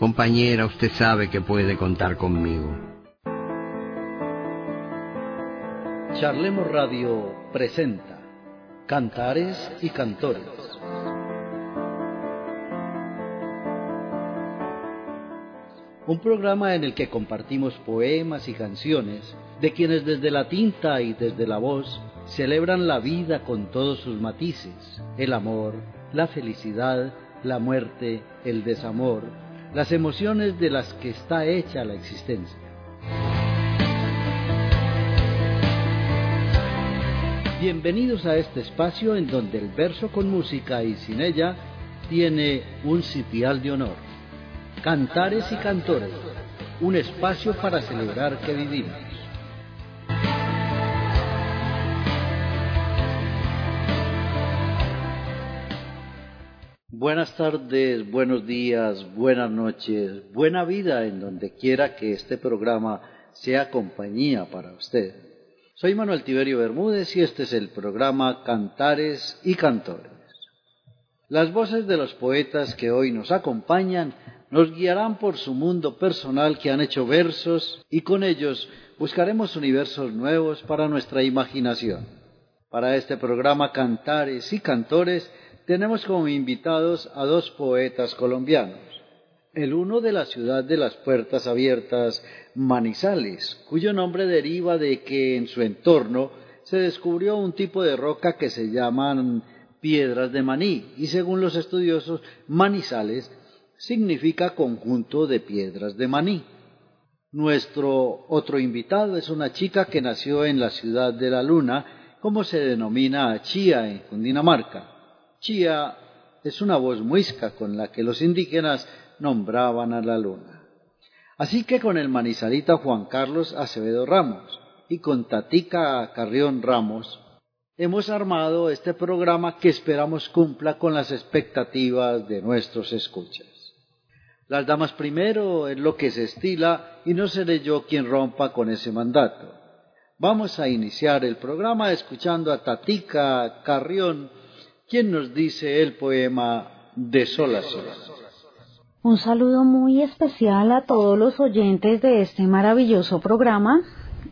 Compañera, usted sabe que puede contar conmigo. Charlemos Radio presenta Cantares y Cantores. Un programa en el que compartimos poemas y canciones de quienes desde la tinta y desde la voz celebran la vida con todos sus matices, el amor, la felicidad, la muerte, el desamor, las emociones de las que está hecha la existencia. Bienvenidos a este espacio en donde el verso con música y sin ella tiene un sitial de honor. Cantares y cantores, un espacio para celebrar que vivimos. Buenas tardes, buenos días, buenas noches, buena vida en donde quiera que este programa sea compañía para usted. Soy Manuel Tiberio Bermúdez y este es el programa Cantares y Cantores. Las voces de los poetas que hoy nos acompañan nos guiarán por su mundo personal que han hecho versos y con ellos buscaremos universos nuevos para nuestra imaginación. Para este programa Cantares y Cantores tenemos como invitados a dos poetas colombianos. El uno de la ciudad de las puertas abiertas, Manizales, cuyo nombre deriva de que en su entorno se descubrió un tipo de roca que se llaman piedras de maní y según los estudiosos, Manizales significa conjunto de piedras de maní. Nuestro otro invitado es una chica que nació en la ciudad de la luna, como se denomina Chía en Cundinamarca. Chía es una voz muisca con la que los indígenas nombraban a la luna. Así que con el manizalita Juan Carlos Acevedo Ramos y con Tatica Carrión Ramos, hemos armado este programa que esperamos cumpla con las expectativas de nuestros escuchas. Las damas primero es lo que se estila y no seré yo quien rompa con ese mandato. Vamos a iniciar el programa escuchando a Tatica Carrión ¿Quién nos dice el poema de Sol a? Un saludo muy especial a todos los oyentes de este maravilloso programa.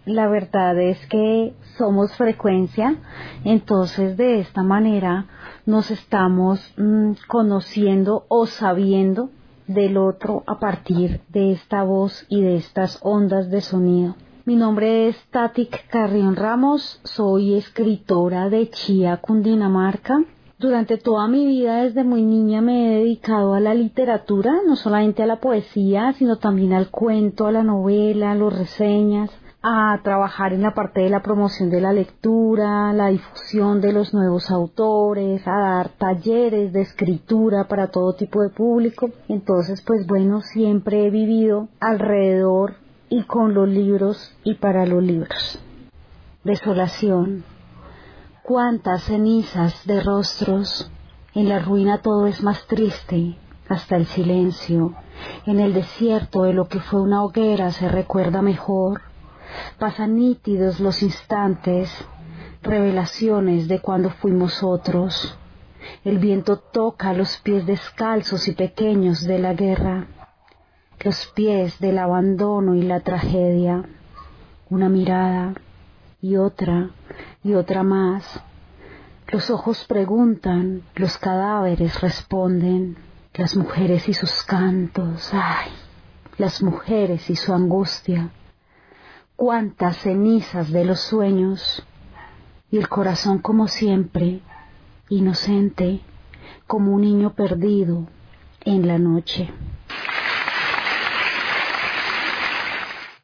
La verdad es que somos frecuencia, entonces de esta manera nos estamos mm, conociendo o sabiendo del otro a partir de esta voz y de estas ondas de sonido. Mi nombre es Tatic Carrión Ramos, soy escritora de Chía, Cundinamarca. Durante toda mi vida, desde muy niña, me he dedicado a la literatura, no solamente a la poesía, sino también al cuento, a la novela, a las reseñas, a trabajar en la parte de la promoción de la lectura, la difusión de los nuevos autores, a dar talleres de escritura para todo tipo de público. Entonces, pues bueno, siempre he vivido alrededor y con los libros y para los libros. Desolación, cuántas cenizas de rostros, en la ruina todo es más triste, hasta el silencio, en el desierto de lo que fue una hoguera se recuerda mejor, pasan nítidos los instantes, revelaciones de cuando fuimos otros, el viento toca los pies descalzos y pequeños de la guerra, los pies del abandono y la tragedia, una mirada y otra y otra más. Los ojos preguntan, los cadáveres responden, las mujeres y sus cantos, ay, las mujeres y su angustia, cuántas cenizas de los sueños, y el corazón como siempre, inocente, como un niño perdido en la noche.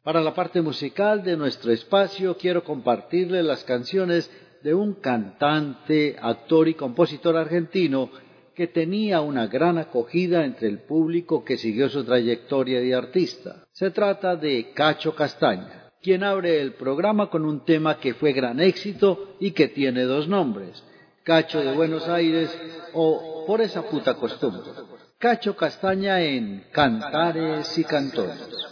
Para la parte musical de nuestro espacio quiero compartirle las canciones de un cantante, actor y compositor argentino que tenía una gran acogida entre el público que siguió su trayectoria de artista. Se trata de Cacho Castaña, quien abre el programa con un tema que fue gran éxito y que tiene dos nombres, Cacho de Buenos Aires o Por esa puta costumbre. Cacho Castaña en Cantares y Cantores.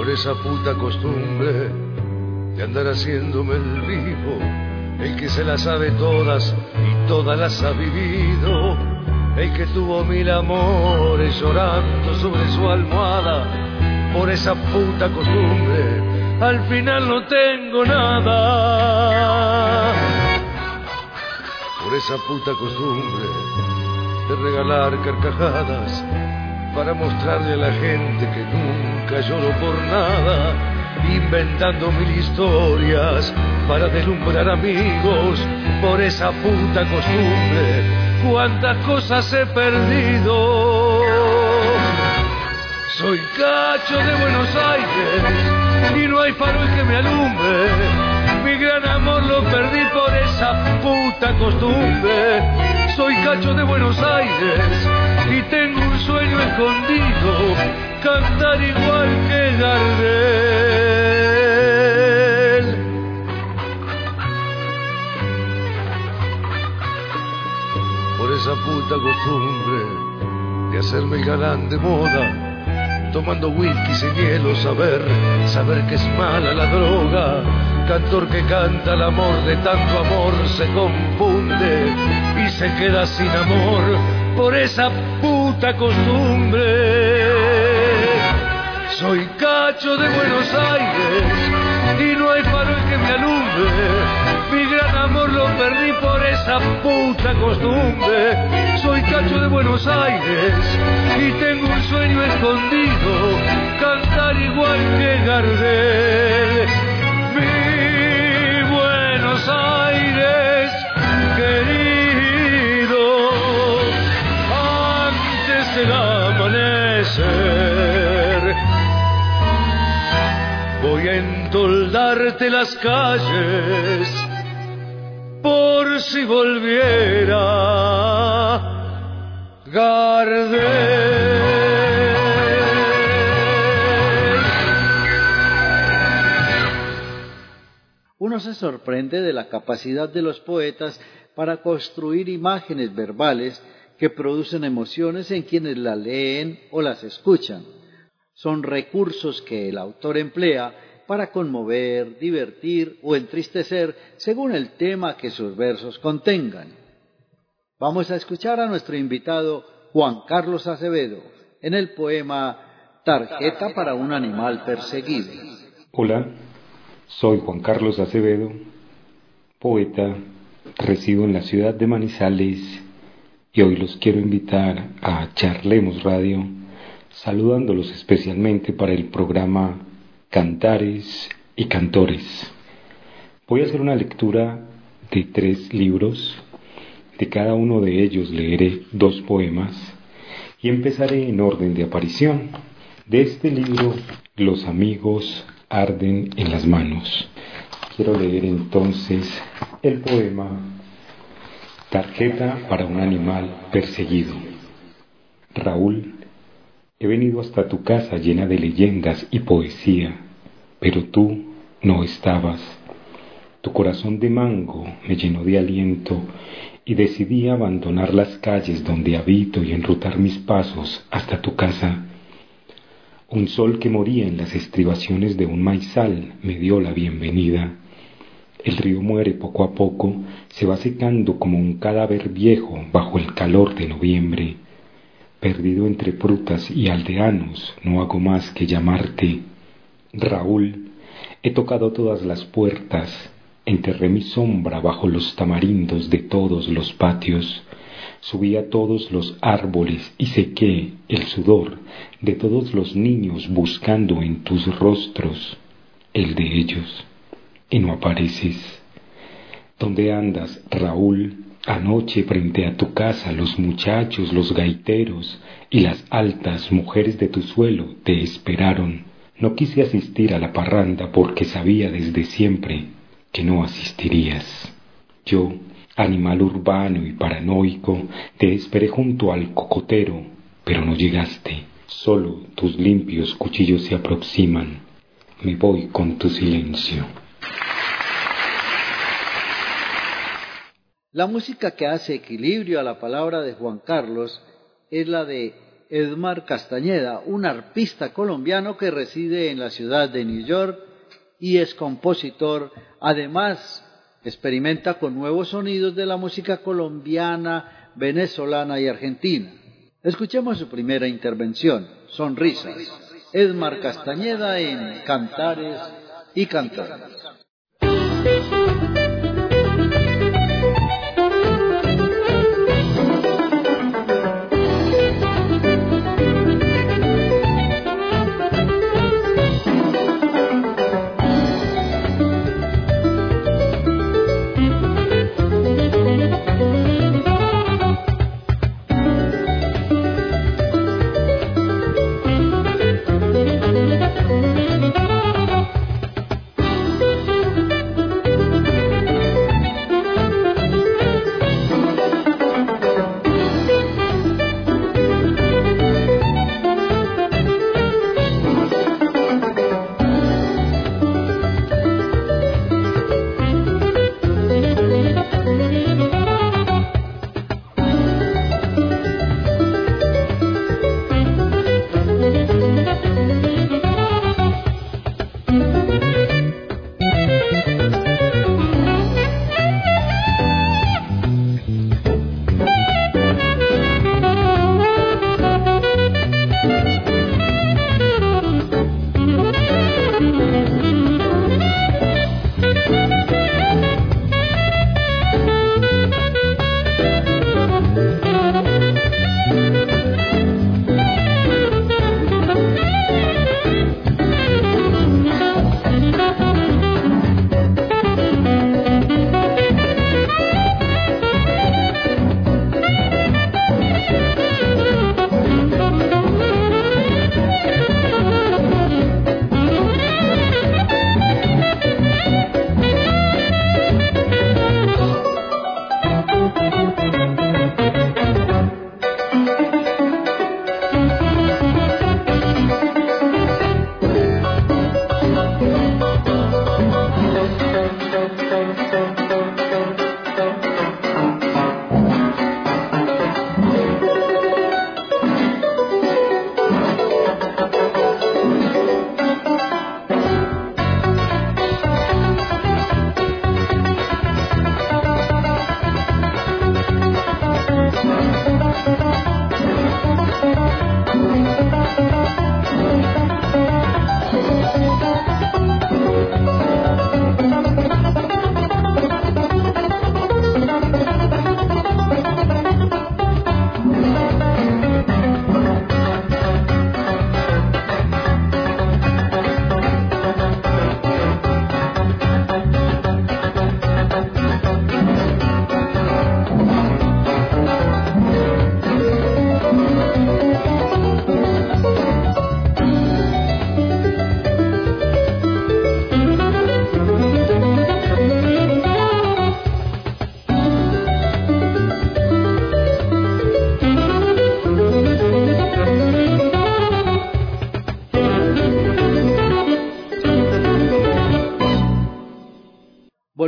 Por esa puta costumbre de andar haciéndome el vivo el que se las sabe todas y todas las ha vivido, el que tuvo mil amores llorando sobre su almohada por esa puta costumbre, al final no tengo nada. Por esa puta costumbre de regalar carcajadas para mostrarle a la gente que nunca lloro por nada, inventando mil historias para deslumbrar amigos por esa puta costumbre. Cuántas cosas he perdido. Soy cacho de Buenos Aires y no hay farol que me alumbre. Mi gran amor lo perdí por esa puta costumbre. Soy cacho de Buenos Aires y tengo un sueño escondido, cantar igual que Gardel. Por esa puta costumbre de hacerme el galán de moda tomando whisky sin hielo, saber, saber que es mala la droga. Cantor que canta el amor de tanto amor se confunde y se queda sin amor por esa puta costumbre. Soy cacho de Buenos Aires y no hay farol que me alumbre. Mi gran amor lo perdí por esa puta costumbre. Soy cacho de Buenos Aires y tengo un sueño escondido, cantar igual que Gardel. Entoldarte las calles por si volviera Gardel. Uno se sorprende de la capacidad de los poetas para construir imágenes verbales que producen emociones en quienes la leen o las escuchan. Son recursos que el autor emplea para conmover, divertir o entristecer según el tema que sus versos contengan. Vamos a escuchar a nuestro invitado Juan Carlos Acevedo en el poema Tarjeta para un animal perseguido. Hola, soy Juan Carlos Acevedo, poeta, resido en la ciudad de Manizales y hoy los quiero invitar a Charlemos Radio, saludándolos especialmente para el programa cantares y cantores. Voy a hacer una lectura de tres libros. De cada uno de ellos leeré dos poemas y empezaré en orden de aparición. De este libro, Los amigos arden en las manos. Quiero leer entonces el poema Tarjeta para un animal perseguido. Raúl He venido hasta tu casa llena de leyendas y poesía, pero tú no estabas. Tu corazón de mango me llenó de aliento y decidí abandonar las calles donde habito y enrutar mis pasos hasta tu casa. Un sol que moría en las estribaciones de un maizal me dio la bienvenida. El río muere poco a poco, se va secando como un cadáver viejo bajo el calor de noviembre perdido entre frutas y aldeanos, no hago más que llamarte Raúl. He tocado todas las puertas, enterré mi sombra bajo los tamarindos de todos los patios, subí a todos los árboles y sequé el sudor de todos los niños buscando en tus rostros el de ellos, y no apareces. ¿Dónde andas, Raúl? Anoche frente a tu casa los muchachos, los gaiteros y las altas mujeres de tu suelo te esperaron. No quise asistir a la parranda porque sabía desde siempre que no asistirías. Yo, animal urbano y paranoico, te esperé junto al cocotero, pero no llegaste. Solo tus limpios cuchillos se aproximan. Me voy con tu silencio. La música que hace equilibrio a la palabra de Juan Carlos es la de Edmar Castañeda, un arpista colombiano que reside en la ciudad de New York y es compositor, además Experimenta con nuevos sonidos de la música colombiana, venezolana y argentina. Escuchemos su primera intervención, Sonrisas. Edmar Castañeda en Cantares y Cantares.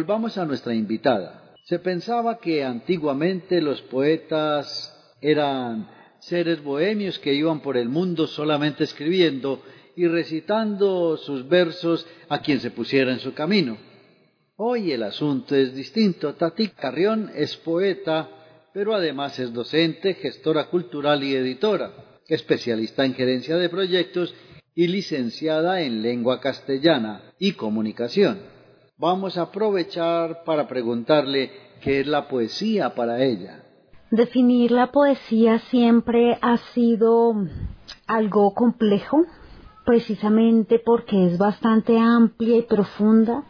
Volvamos a nuestra invitada. Se pensaba que antiguamente los poetas eran seres bohemios que iban por el mundo solamente escribiendo y recitando sus versos a quien se pusiera en su camino. Hoy el asunto es distinto. Tati Carrión es poeta, pero además es docente, gestora cultural y editora, especialista en gerencia de proyectos y licenciada en lengua castellana y comunicación vamos a aprovechar para preguntarle qué es la poesía para ella. Definir la poesía siempre ha sido algo complejo, precisamente porque es bastante amplia y profunda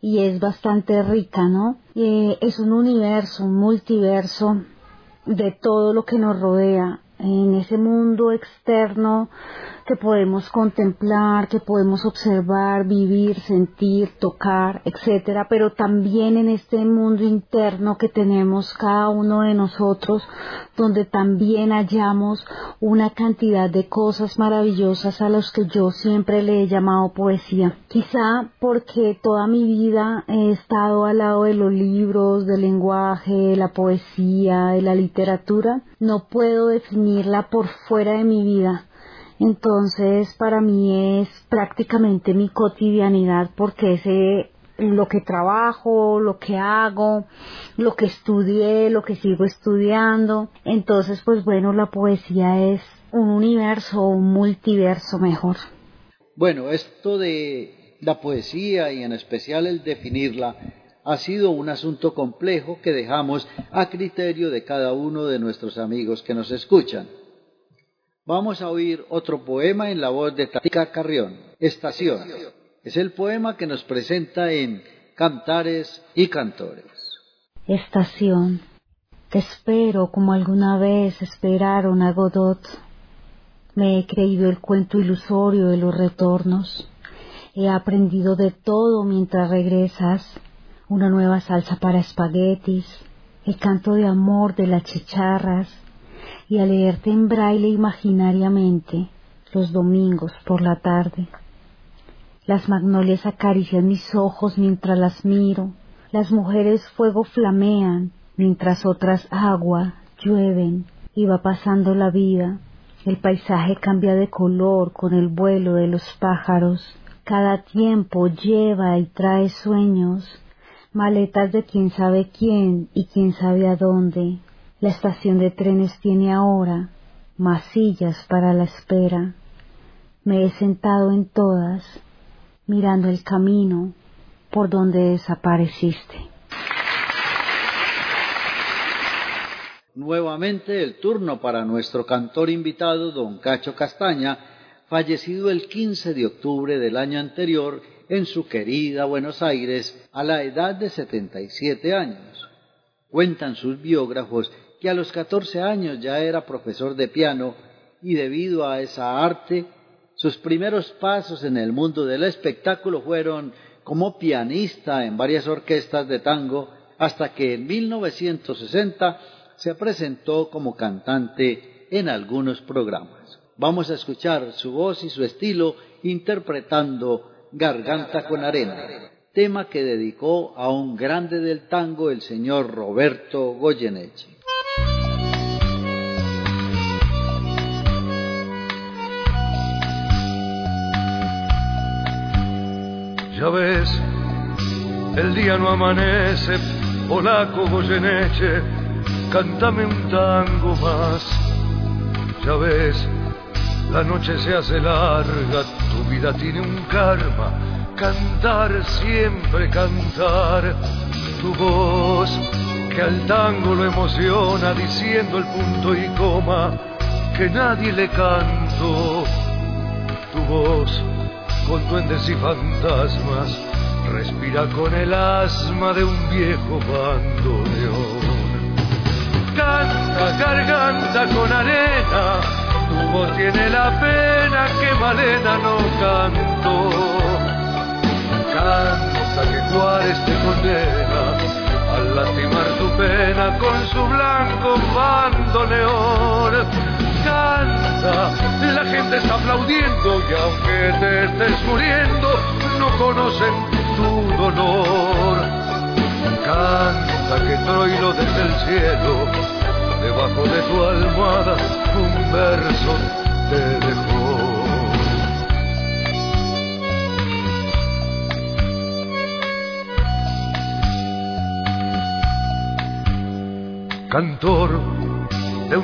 y es bastante rica, ¿no? es un universo, un multiverso de todo lo que nos rodea en ese mundo externo que podemos contemplar, que podemos observar, vivir, sentir, tocar, etcétera, pero también en este mundo interno que tenemos cada uno de nosotros, donde también hallamos una cantidad de cosas maravillosas a las que yo siempre le he llamado poesía. Quizá porque toda mi vida he estado al lado de los libros, del lenguaje, de la poesía, de la literatura, no puedo definirla por fuera de mi vida entonces, para mí es prácticamente mi cotidianidad porque ese lo que trabajo, lo que hago, lo que estudié, lo que sigo estudiando. Entonces, pues bueno, la poesía es un universo, un multiverso mejor. Bueno, esto de la poesía y en especial el definirla ha sido un asunto complejo que dejamos a criterio de cada uno de nuestros amigos que nos escuchan. Vamos a oír otro poema en la voz de Tatica Carrión, Estación. Es el poema que nos presenta en Cantares y Cantores. Estación. Te espero como alguna vez esperaron a Godot. Me he creído el cuento ilusorio de los retornos. He aprendido de todo mientras regresas. Una nueva salsa para espaguetis, el canto de amor de las chicharras, y a leerte en braille imaginariamente los domingos por la tarde. Las magnolias acarician mis ojos mientras las miro, las mujeres fuego flamean, mientras otras agua llueven y va pasando la vida. El paisaje cambia de color con el vuelo de los pájaros. Cada tiempo lleva y trae sueños, maletas de quién sabe quién y quién sabe a dónde. La estación de trenes tiene ahora masillas para la espera. Me he sentado en todas, mirando el camino por donde desapareciste. Nuevamente el turno para nuestro cantor invitado, don Cacho Castaña, fallecido el 15 de octubre del año anterior en su querida Buenos Aires a la edad de 77 años. Cuentan sus biógrafos a los 14 años ya era profesor de piano y debido a esa arte, sus primeros pasos en el mundo del espectáculo fueron como pianista en varias orquestas de tango hasta que en 1960 se presentó como cantante en algunos programas. Vamos a escuchar su voz y su estilo interpretando Garganta con Arena, tema que dedicó a un grande del tango, el señor Roberto Goyeneche. Ya ves, el día no amanece, polaco Goyeneche, cántame un tango más. Ya ves, la noche se hace larga, tu vida tiene un karma, cantar siempre cantar, tu voz que al tango lo emociona diciendo el punto y coma que nadie le canto, tu voz con duendes y fantasmas, respira con el asma de un viejo bandoneón. Canta garganta con arena, tu voz tiene la pena que Malena no cantó. Canta que Juárez te condena al lastimar tu pena con su blanco bandoneón canta, la gente está aplaudiendo y aunque te estés muriendo, no conocen tu dolor. Canta que Troilo desde el cielo, debajo de tu almohada, un verso te dejó. Cantor,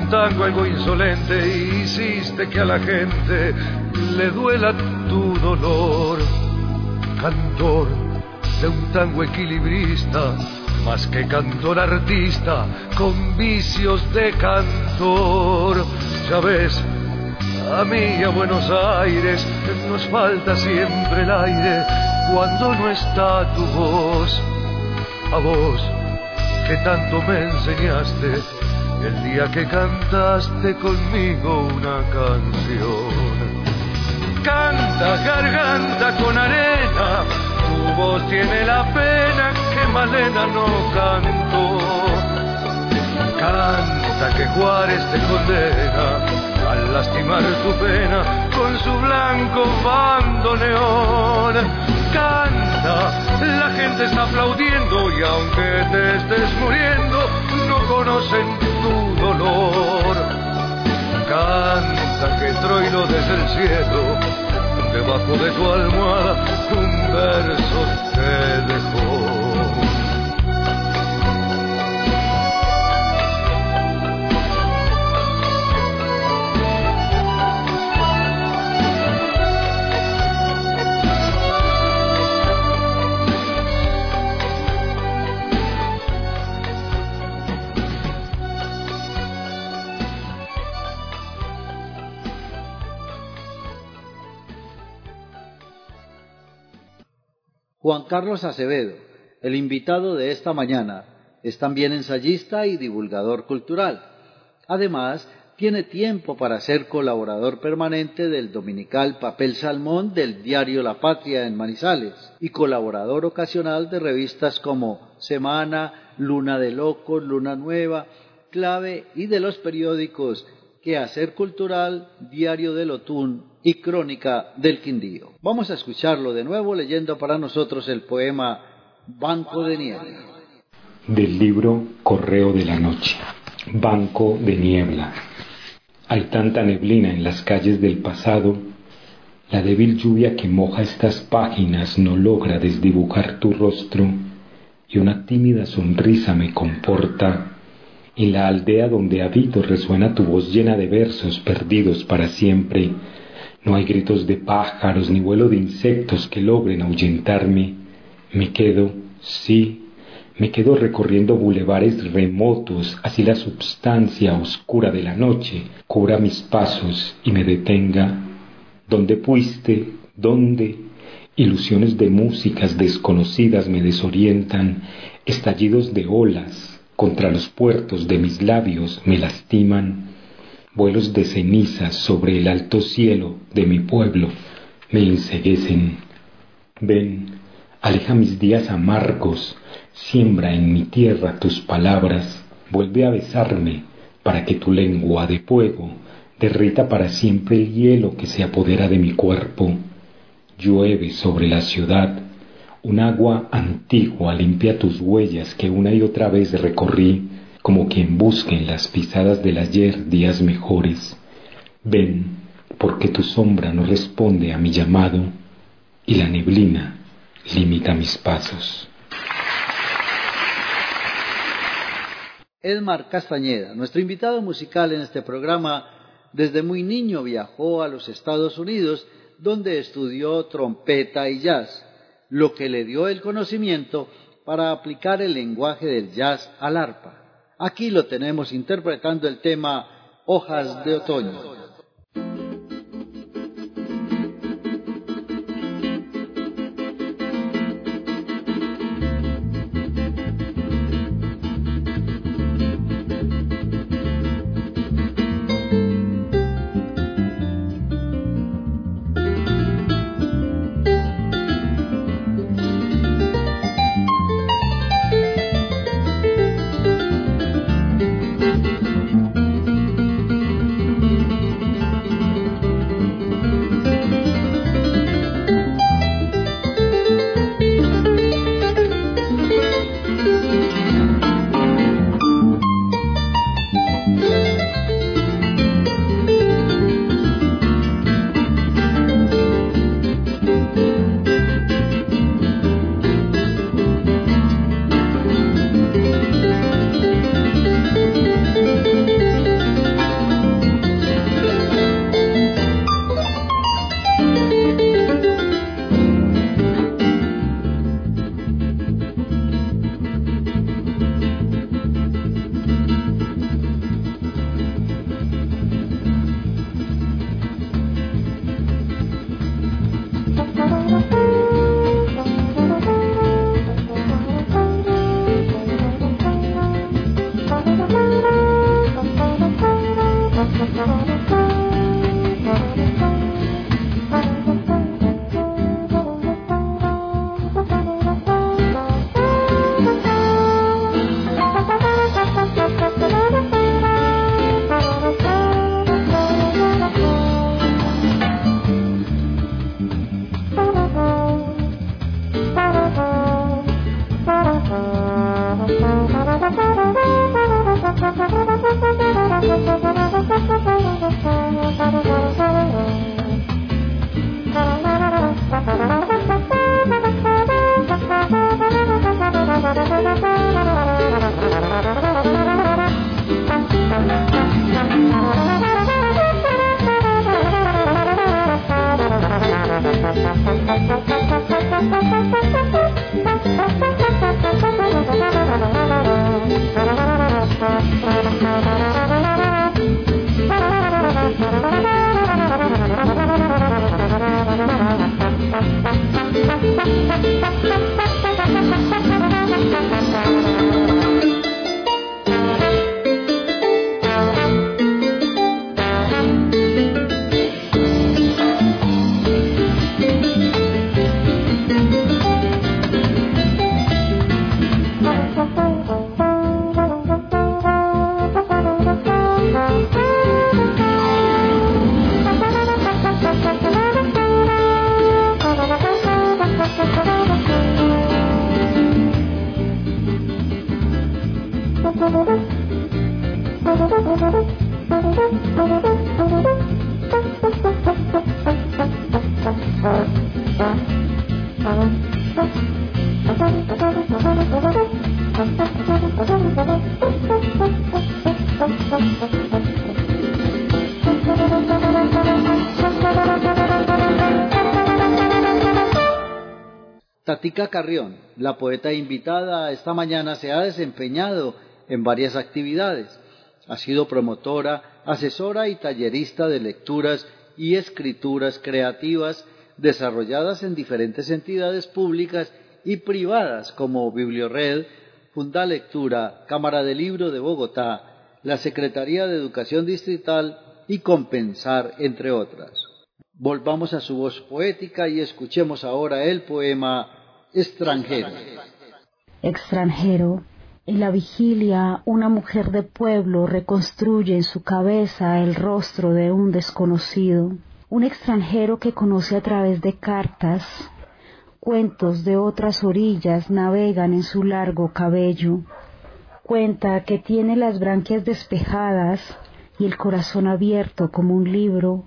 un tango algo insolente hiciste que a la gente le duela tu dolor. Cantor de un tango equilibrista, más que cantor artista, con vicios de cantor. Ya ves, a mí y a Buenos Aires nos falta siempre el aire cuando no está tu voz. A vos que tanto me enseñaste el día que cantaste conmigo una canción. Canta garganta con arena, tu voz tiene la pena que Malena no cantó. Canta que Juárez te condena al lastimar tu pena con su blanco bandoneón. Canta, la gente está aplaudiendo y aunque te estés muriendo, no conocen Canta que Troilo desde el cielo, debajo de tu almohada, un verso te dejó. Juan Carlos Acevedo, el invitado de esta mañana, es también ensayista y divulgador cultural. Además, tiene tiempo para ser colaborador permanente del dominical Papel Salmón del diario La Patria en Manizales y colaborador ocasional de revistas como Semana, Luna de Locos, Luna Nueva, Clave y de los periódicos Quehacer Cultural, Diario del Otún y Crónica del Quindío. Vamos a escucharlo de nuevo leyendo para nosotros el poema Banco de Niebla. Del libro Correo de la Noche. Banco de Niebla. Hay tanta neblina en las calles del pasado. La débil lluvia que moja estas páginas no logra desdibujar tu rostro y una tímida sonrisa me comporta. En la aldea donde habito resuena tu voz llena de versos perdidos para siempre no hay gritos de pájaros ni vuelo de insectos que logren ahuyentarme. Me quedo, sí, me quedo recorriendo bulevares remotos, así la substancia oscura de la noche cubra mis pasos y me detenga. ¿Dónde fuiste? ¿Dónde? Ilusiones de músicas desconocidas me desorientan, estallidos de olas contra los puertos de mis labios me lastiman vuelos de cenizas sobre el alto cielo de mi pueblo me enseguecen. Ven, aleja mis días amargos, siembra en mi tierra tus palabras, vuelve a besarme para que tu lengua de fuego derrita para siempre el hielo que se apodera de mi cuerpo. Llueve sobre la ciudad, un agua antigua limpia tus huellas que una y otra vez recorrí como quien busque en las pisadas del ayer días mejores. Ven, porque tu sombra no responde a mi llamado y la neblina limita mis pasos. Edmar Castañeda, nuestro invitado musical en este programa, desde muy niño viajó a los Estados Unidos, donde estudió trompeta y jazz, lo que le dio el conocimiento para aplicar el lenguaje del jazz al arpa. Aquí lo tenemos interpretando el tema Hojas de Otoño. Carrión, la poeta invitada esta mañana, se ha desempeñado en varias actividades. Ha sido promotora, asesora y tallerista de lecturas y escrituras creativas desarrolladas en diferentes entidades públicas y privadas como Bibliored, Funda Lectura, Cámara de Libro de Bogotá, la Secretaría de Educación Distrital y Compensar, entre otras. Volvamos a su voz poética y escuchemos ahora el poema Extranjero. Extranjero. En la vigilia, una mujer de pueblo reconstruye en su cabeza el rostro de un desconocido, un extranjero que conoce a través de cartas, cuentos de otras orillas navegan en su largo cabello. Cuenta que tiene las branquias despejadas y el corazón abierto como un libro,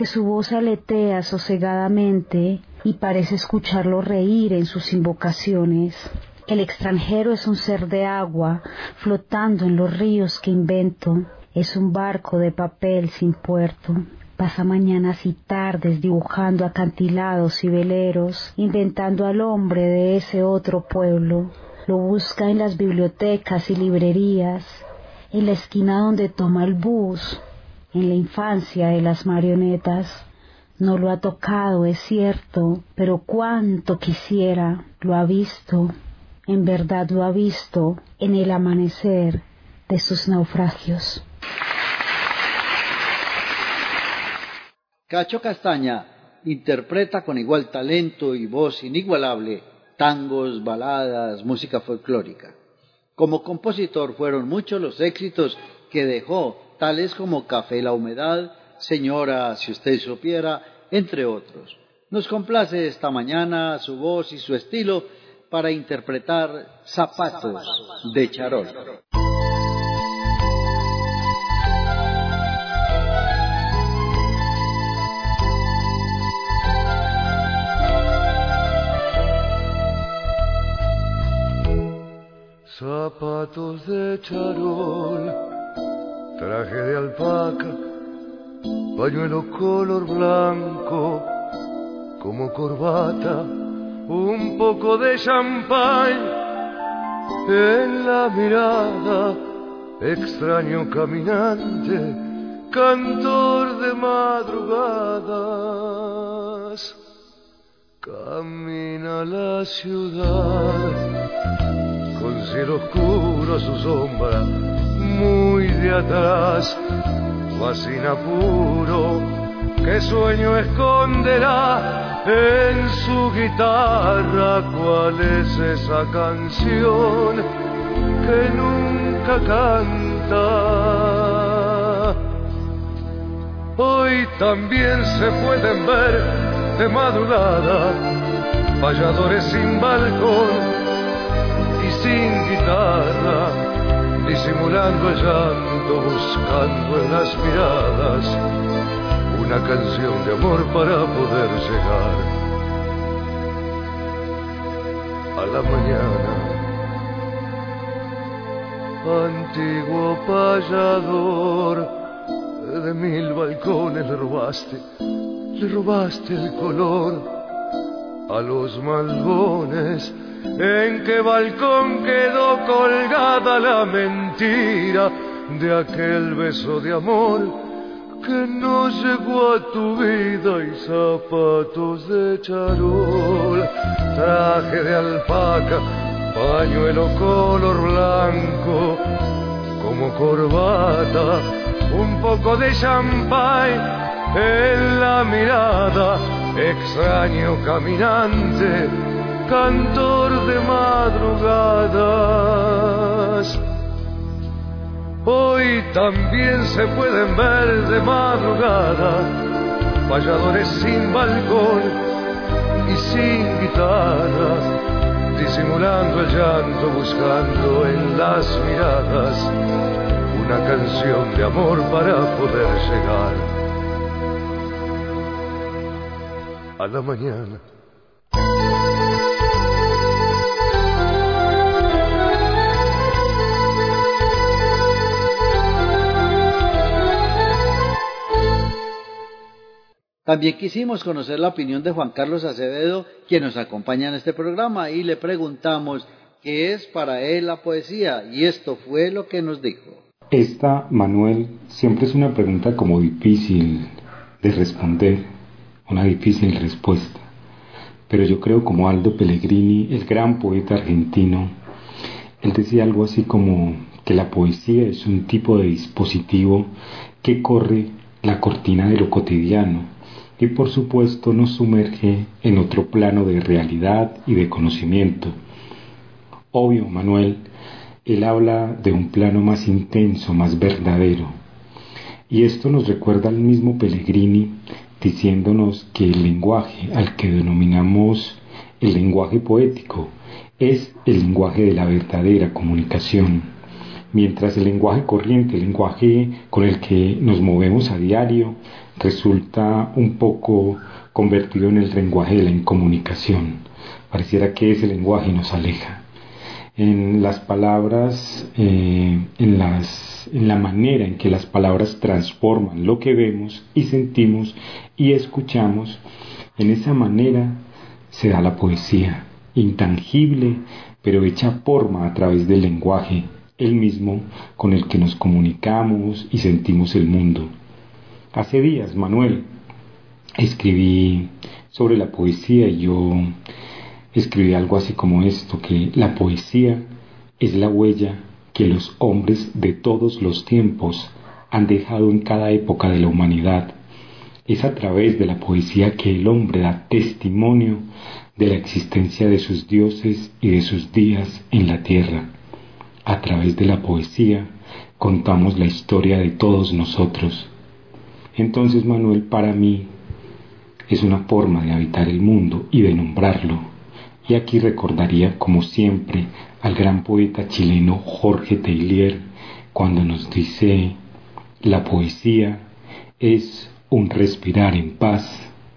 que su voz aletea sosegadamente y parece escucharlo reír en sus invocaciones. El extranjero es un ser de agua flotando en los ríos que invento, es un barco de papel sin puerto. Pasa mañanas y tardes dibujando acantilados y veleros, inventando al hombre de ese otro pueblo. Lo busca en las bibliotecas y librerías, en la esquina donde toma el bus, en la infancia de las marionetas. No lo ha tocado, es cierto, pero cuánto quisiera, lo ha visto, en verdad lo ha visto en el amanecer de sus naufragios. Cacho Castaña interpreta con igual talento y voz inigualable tangos, baladas, música folclórica. Como compositor fueron muchos los éxitos que dejó, tales como Café la Humedad, Señora, si usted supiera, entre otros. Nos complace esta mañana su voz y su estilo para interpretar Zapatos de Charol. zapatos de charol, traje de alpaca, pañuelo color blanco, como corbata, un poco de champán. En la mirada, extraño caminante, cantor de madrugadas, camina la ciudad con cielo oscuro su sombra, muy de atrás, fascina puro, que sueño esconderá en su guitarra, cuál es esa canción que nunca canta. Hoy también se pueden ver de madrugada valladores sin balcón sin guitarra, disimulando el llanto, buscando en las miradas una canción de amor para poder llegar a la mañana antiguo payador. De mil balcones le robaste, le robaste el color a los malbones. ¿En qué balcón quedó colgada la mentira de aquel beso de amor que no llegó a tu vida y zapatos de charol, traje de alpaca, pañuelo color blanco, como corbata, un poco de champán en la mirada, extraño caminante, cantor de madrugadas. Hoy también se pueden ver de madrugada valladores sin balcón y sin guitarras, disimulando el llanto, buscando en las miradas una canción de amor para poder llegar a la mañana. También quisimos conocer la opinión de Juan Carlos Acevedo, quien nos acompaña en este programa, y le preguntamos qué es para él la poesía, y esto fue lo que nos dijo. Esta, Manuel, siempre es una pregunta como difícil de responder, una difícil respuesta. Pero yo creo como Aldo Pellegrini, el gran poeta argentino, él decía algo así como que la poesía es un tipo de dispositivo que corre la cortina de lo cotidiano y por supuesto nos sumerge en otro plano de realidad y de conocimiento. Obvio, Manuel, él habla de un plano más intenso, más verdadero. Y esto nos recuerda al mismo Pellegrini diciéndonos que el lenguaje al que denominamos el lenguaje poético es el lenguaje de la verdadera comunicación, mientras el lenguaje corriente, el lenguaje con el que nos movemos a diario, resulta un poco convertido en el lenguaje de la incomunicación. Pareciera que ese lenguaje nos aleja. En las palabras, eh, en, las, en la manera en que las palabras transforman lo que vemos y sentimos y escuchamos, en esa manera se da la poesía, intangible, pero hecha forma a través del lenguaje, el mismo con el que nos comunicamos y sentimos el mundo. Hace días, Manuel, escribí sobre la poesía y yo escribí algo así como esto, que la poesía es la huella que los hombres de todos los tiempos han dejado en cada época de la humanidad. Es a través de la poesía que el hombre da testimonio de la existencia de sus dioses y de sus días en la tierra. A través de la poesía contamos la historia de todos nosotros entonces Manuel para mí es una forma de habitar el mundo y de nombrarlo. Y aquí recordaría como siempre al gran poeta chileno Jorge Teilier cuando nos dice, la poesía es un respirar en paz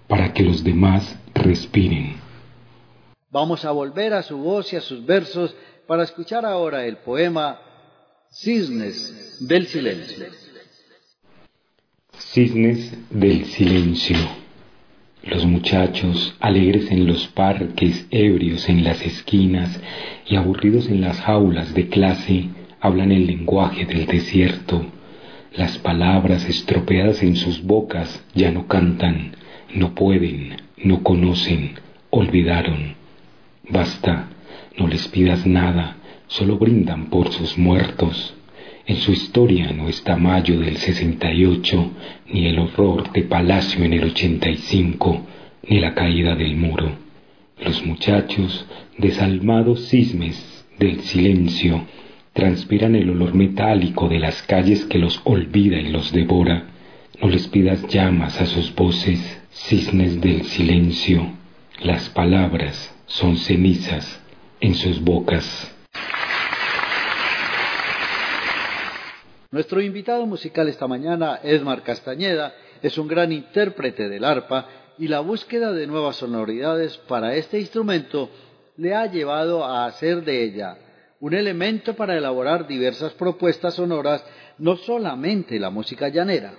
para que los demás respiren. Vamos a volver a su voz y a sus versos para escuchar ahora el poema Cisnes del Silencio. Cisnes del silencio. Los muchachos, alegres en los parques, ebrios en las esquinas y aburridos en las jaulas de clase, hablan el lenguaje del desierto. Las palabras estropeadas en sus bocas ya no cantan, no pueden, no conocen, olvidaron. Basta, no les pidas nada, solo brindan por sus muertos. En su historia no está Mayo del 68, ni el horror de Palacio en el 85, ni la caída del muro. Los muchachos, desalmados cismes del silencio, transpiran el olor metálico de las calles que los olvida y los devora. No les pidas llamas a sus voces, cisnes del silencio. Las palabras son cenizas en sus bocas. Nuestro invitado musical esta mañana, Edmar Castañeda, es un gran intérprete del arpa y la búsqueda de nuevas sonoridades para este instrumento le ha llevado a hacer de ella un elemento para elaborar diversas propuestas sonoras, no solamente la música llanera.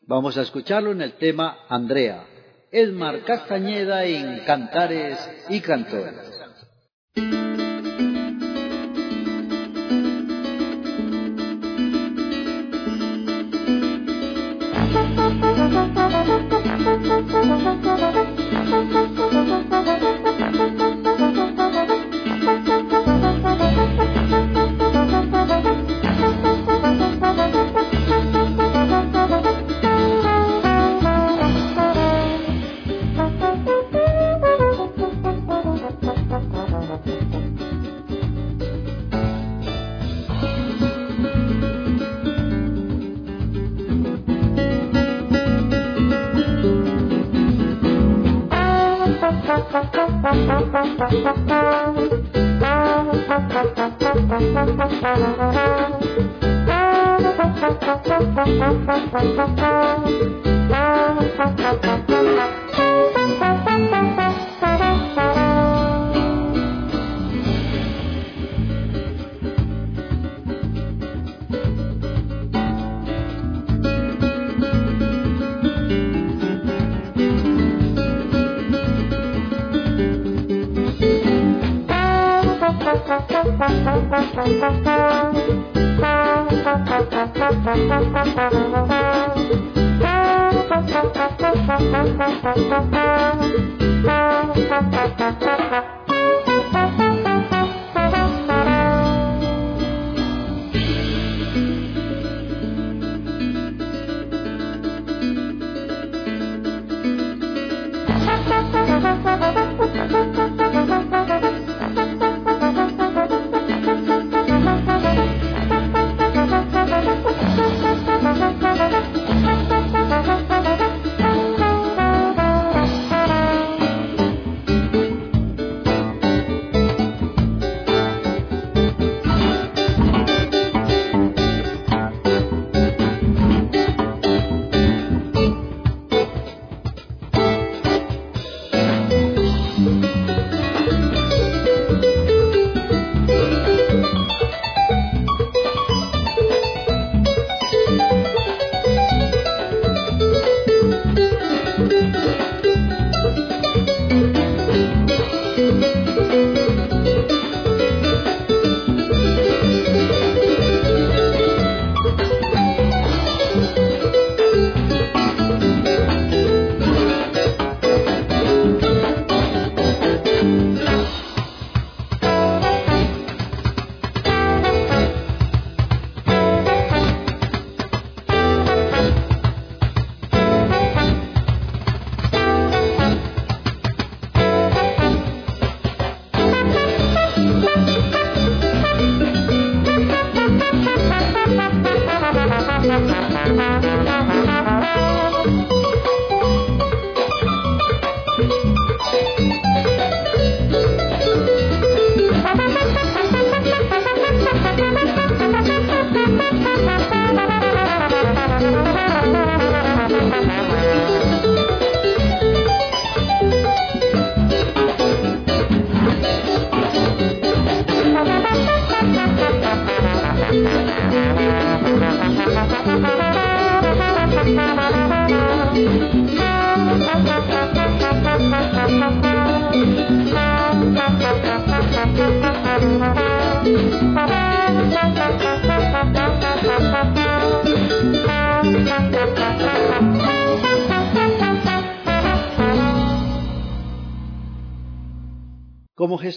Vamos a escucharlo en el tema Andrea, Edmar Castañeda en Cantares y Cantores. Como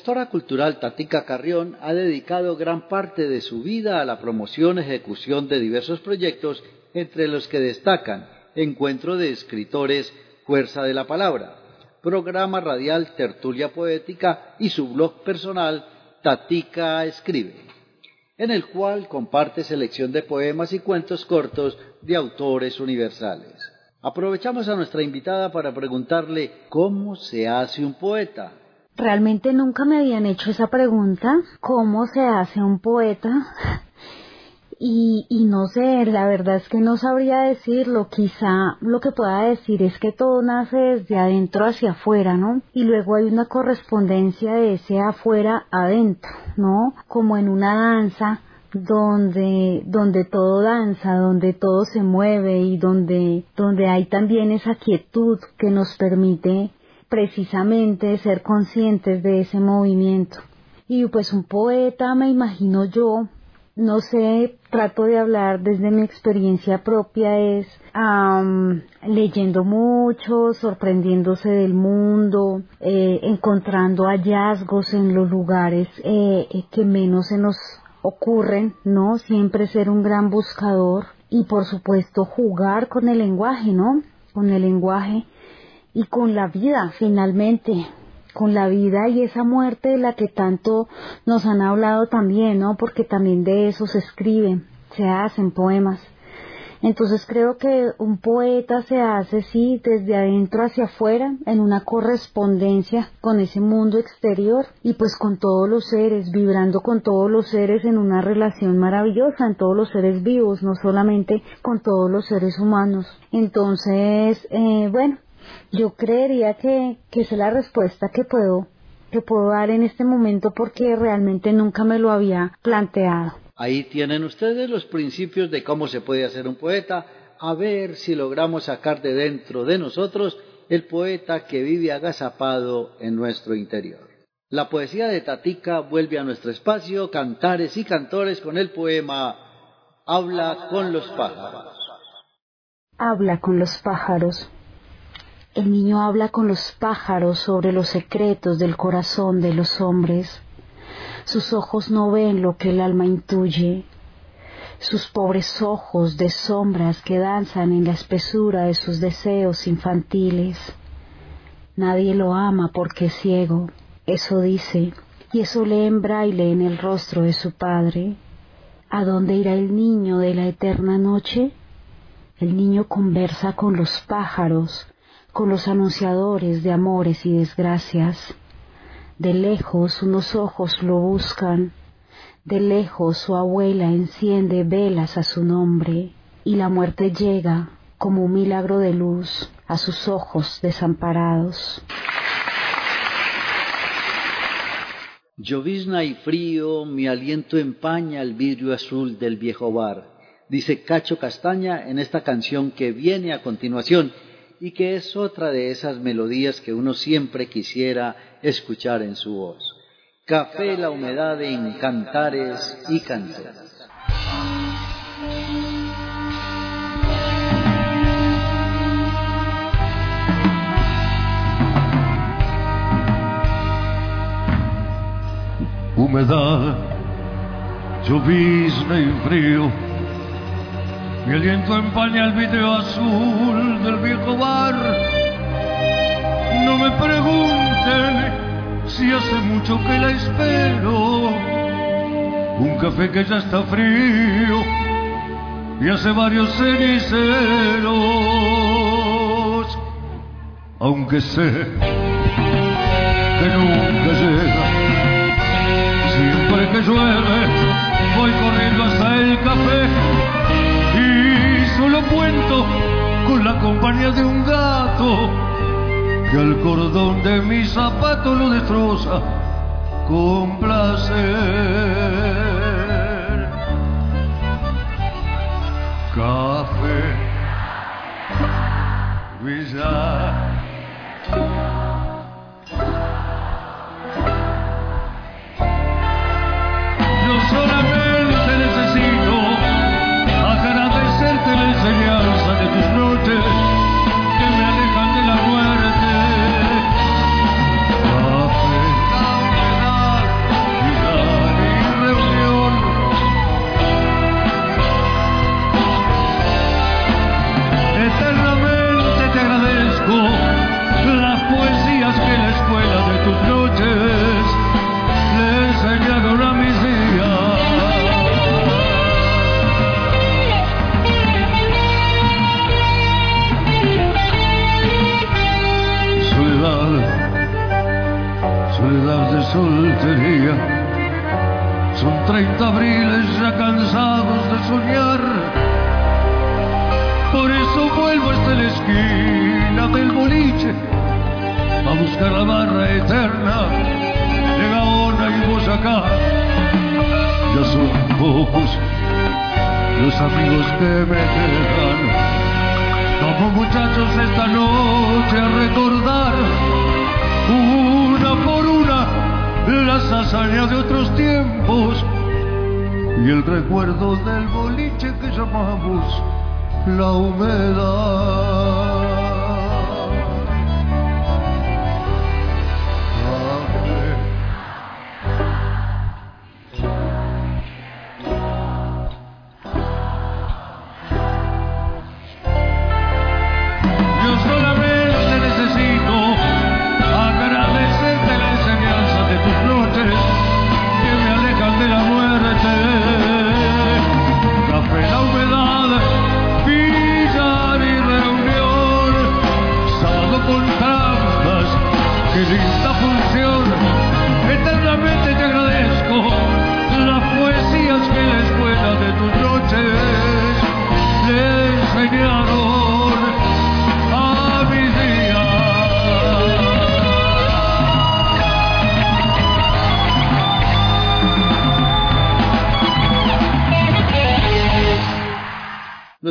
gestora cultural, Tatica Carrión ha dedicado gran parte de su vida a la promoción y ejecución de diversos proyectos, entre los que destacan Encuentro de Escritores, Fuerza de la Palabra, programa radial Tertulia Poética y su blog personal Tatica Escribe, en el cual comparte selección de poemas y cuentos cortos de autores universales. Aprovechamos a nuestra invitada para preguntarle cómo se hace un poeta Realmente nunca me habían hecho esa pregunta, ¿cómo se hace un poeta? y, y no sé, la verdad es que no sabría decirlo, quizá lo que pueda decir es que todo nace desde adentro hacia afuera, ¿no? Y luego hay una correspondencia de ese afuera adentro, ¿no? Como en una danza donde donde todo danza, donde todo se mueve y donde donde hay también esa quietud que nos permite precisamente ser conscientes de ese movimiento. Y pues un poeta, me imagino yo, no sé, trato de hablar desde mi experiencia propia, es leyendo mucho, sorprendiéndose del mundo, eh, encontrando hallazgos en los lugares eh, que menos se nos ocurren, ¿no? Siempre ser un gran buscador y por supuesto jugar con el lenguaje, ¿no? Con el lenguaje y con la vida finalmente, con la vida y esa muerte de la que tanto nos han hablado también, ¿no? Porque también de eso se escriben, se hacen poemas. Entonces creo que un poeta se hace, sí, desde adentro hacia afuera, en una correspondencia con ese mundo exterior y pues con todos los seres, vibrando con todos los seres en una relación maravillosa, en todos los seres vivos, no solamente con todos los seres humanos. Entonces, eh, bueno, yo creería que, que esa es la respuesta que puedo, que puedo dar en este momento porque realmente nunca me lo había planteado. Ahí tienen ustedes los principios de cómo se puede hacer un poeta, a ver si logramos sacar de dentro de nosotros el poeta que vive agazapado en nuestro interior. La poesía de Tatica vuelve a nuestro espacio, cantares y cantores con el poema Habla con los pájaros. Habla con los pájaros. El niño habla con los pájaros sobre los secretos del corazón de los hombres. Sus ojos no ven lo que el alma intuye. Sus pobres ojos de sombras que danzan en la espesura de sus deseos infantiles. Nadie lo ama porque es ciego, eso dice, y eso lee en braille en el rostro de su padre. ¿A dónde irá el niño de la eterna noche? El niño conversa con los pájaros, con los anunciadores de amores y desgracias. De lejos unos ojos lo buscan, de lejos su abuela enciende velas a su nombre, y la muerte llega como un milagro de luz a sus ojos desamparados. Llovizna y frío, mi aliento empaña el vidrio azul del viejo bar, dice Cacho Castaña en esta canción que viene a continuación y que es otra de esas melodías que uno siempre quisiera escuchar en su voz. Café la humedad en cantares y canciones. Humedad, llovizna y frío mi aliento empaña el vidrio azul del viejo bar. No me pregunten si hace mucho que la espero. Un café que ya está frío y hace varios ceniceros. Aunque sé que nunca llega, siempre que llueve voy corriendo hasta el café cuento con la compañía de un gato que al cordón de mi zapato lo destroza con placer. Café, billar.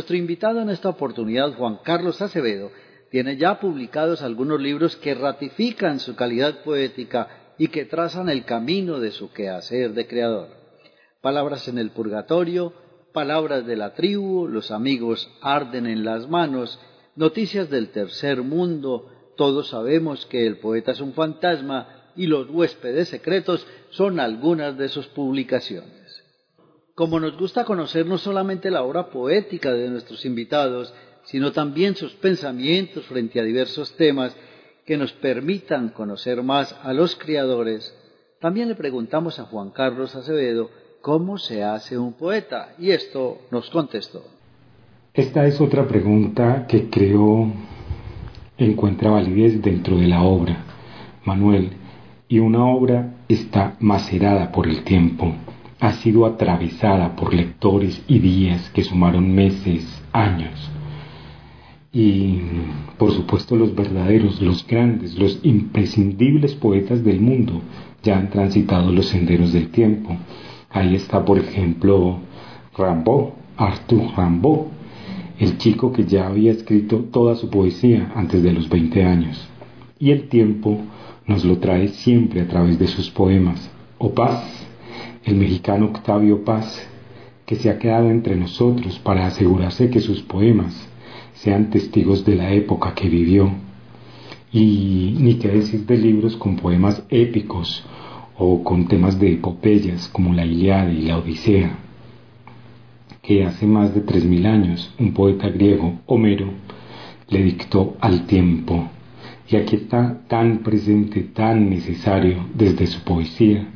Nuestro invitado en esta oportunidad, Juan Carlos Acevedo, tiene ya publicados algunos libros que ratifican su calidad poética y que trazan el camino de su quehacer de creador. Palabras en el purgatorio, Palabras de la tribu, Los amigos arden en las manos, Noticias del tercer mundo, Todos sabemos que el poeta es un fantasma y Los huéspedes secretos son algunas de sus publicaciones. Como nos gusta conocer no solamente la obra poética de nuestros invitados, sino también sus pensamientos frente a diversos temas que nos permitan conocer más a los criadores, también le preguntamos a Juan Carlos Acevedo cómo se hace un poeta, y esto nos contestó. Esta es otra pregunta que creo encuentra validez dentro de la obra, Manuel, y una obra está macerada por el tiempo ha sido atravesada por lectores y días que sumaron meses, años. Y por supuesto los verdaderos, los grandes, los imprescindibles poetas del mundo ya han transitado los senderos del tiempo. Ahí está, por ejemplo, Rimbaud, Arthur Rimbaud, el chico que ya había escrito toda su poesía antes de los 20 años. Y el tiempo nos lo trae siempre a través de sus poemas. O paz, el mexicano Octavio Paz, que se ha quedado entre nosotros para asegurarse que sus poemas sean testigos de la época que vivió. Y ni qué decir de libros con poemas épicos o con temas de epopeyas como la Iliada y la Odisea, que hace más de tres mil años un poeta griego, Homero, le dictó al tiempo. Y aquí está tan presente, tan necesario desde su poesía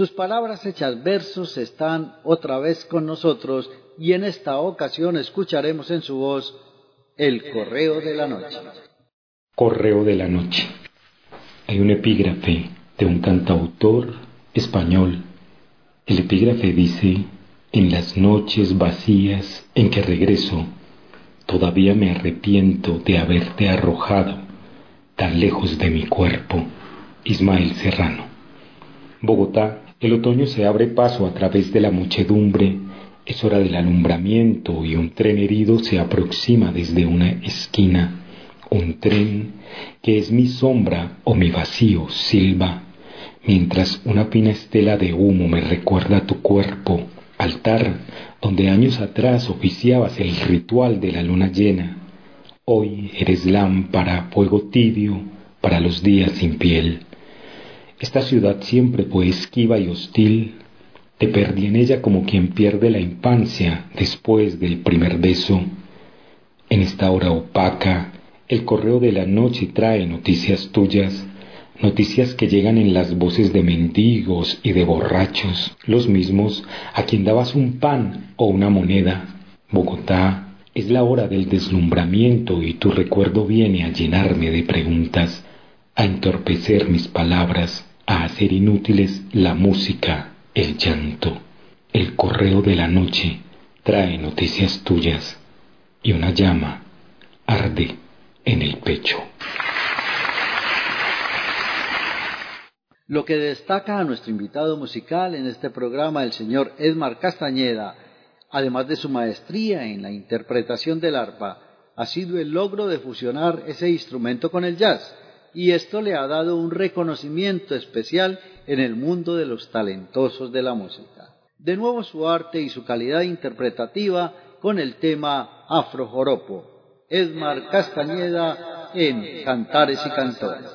sus palabras hechas versos están otra vez con nosotros y en esta ocasión escucharemos en su voz el correo de la noche. Correo de la noche. Hay un epígrafe de un cantautor español. El epígrafe dice, en las noches vacías en que regreso, todavía me arrepiento de haberte arrojado tan lejos de mi cuerpo. Ismael Serrano. Bogotá, el otoño se abre paso a través de la muchedumbre, es hora del alumbramiento y un tren herido se aproxima desde una esquina, un tren que es mi sombra o mi vacío silba, mientras una fina estela de humo me recuerda tu cuerpo, altar donde años atrás oficiabas el ritual de la luna llena. Hoy eres lámpara, fuego tibio para los días sin piel. Esta ciudad siempre fue esquiva y hostil. Te perdí en ella como quien pierde la infancia después del primer beso. En esta hora opaca, el correo de la noche trae noticias tuyas, noticias que llegan en las voces de mendigos y de borrachos, los mismos a quien dabas un pan o una moneda. Bogotá, es la hora del deslumbramiento y tu recuerdo viene a llenarme de preguntas, a entorpecer mis palabras, a hacer inútiles la música, el llanto. El correo de la noche trae noticias tuyas y una llama arde en el pecho. Lo que destaca a nuestro invitado musical en este programa, el señor Edmar Castañeda, además de su maestría en la interpretación del arpa, ha sido el logro de fusionar ese instrumento con el jazz, y esto le ha dado un reconocimiento especial en el mundo de los talentosos de la música. De nuevo su arte y su calidad interpretativa con el tema Afro Joropo. Edmar Castañeda en Cantares y Cantores.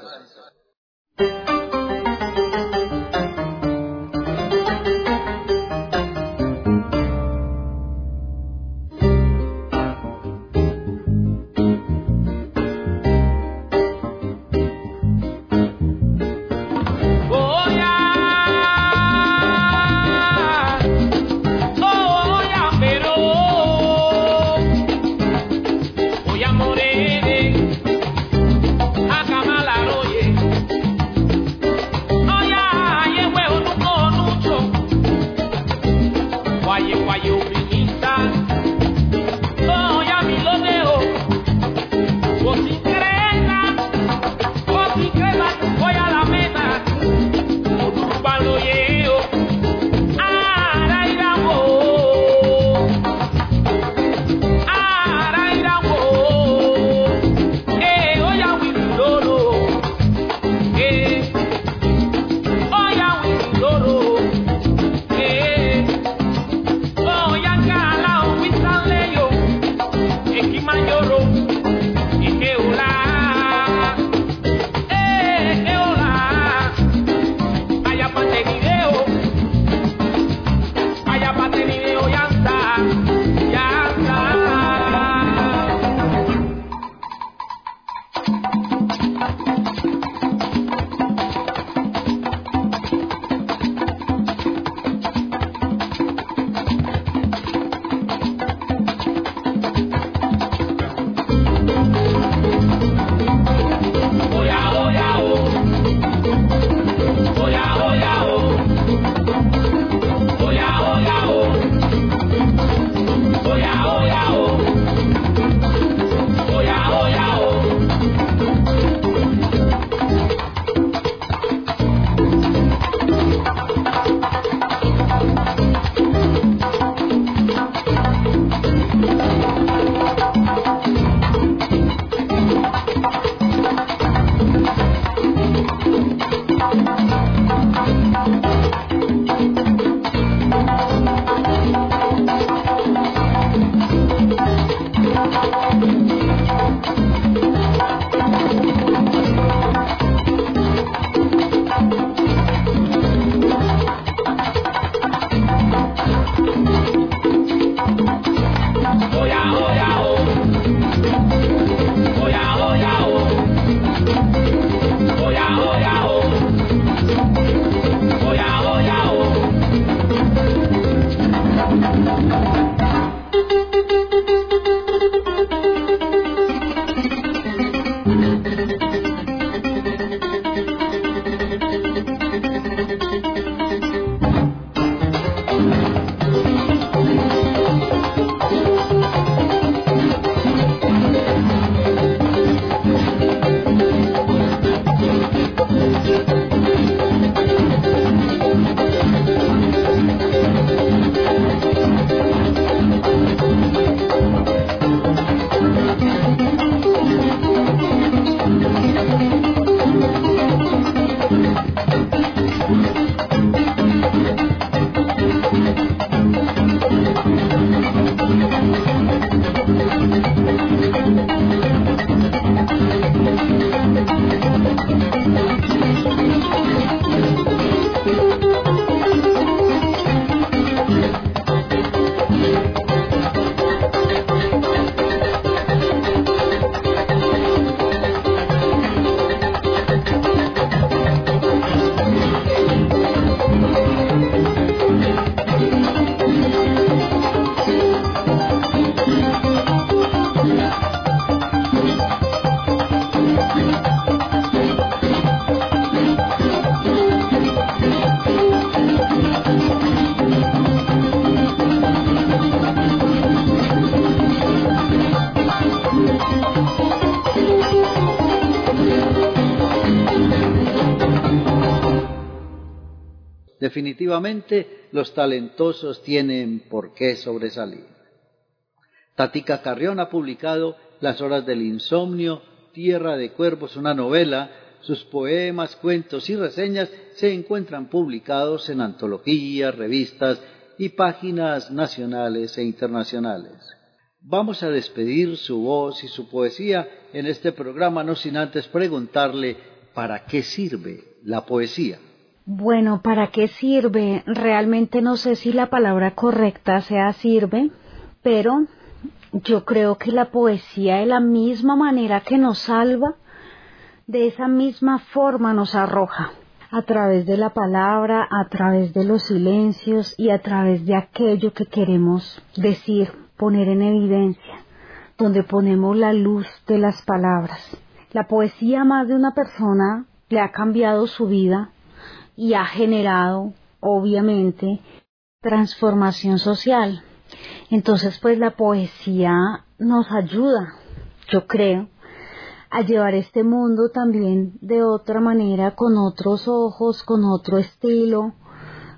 Definitivamente los talentosos tienen por qué sobresalir. Tatica Carrión ha publicado Las horas del insomnio, Tierra de Cuervos, una novela. Sus poemas, cuentos y reseñas se encuentran publicados en antologías, revistas y páginas nacionales e internacionales. Vamos a despedir su voz y su poesía en este programa, no sin antes preguntarle para qué sirve la poesía. Bueno, ¿para qué sirve? Realmente no sé si la palabra correcta sea sirve, pero yo creo que la poesía de la misma manera que nos salva, de esa misma forma nos arroja, a través de la palabra, a través de los silencios y a través de aquello que queremos decir, poner en evidencia, donde ponemos la luz de las palabras. La poesía más de una persona le ha cambiado su vida y ha generado, obviamente, transformación social. Entonces, pues la poesía nos ayuda, yo creo, a llevar este mundo también de otra manera, con otros ojos, con otro estilo,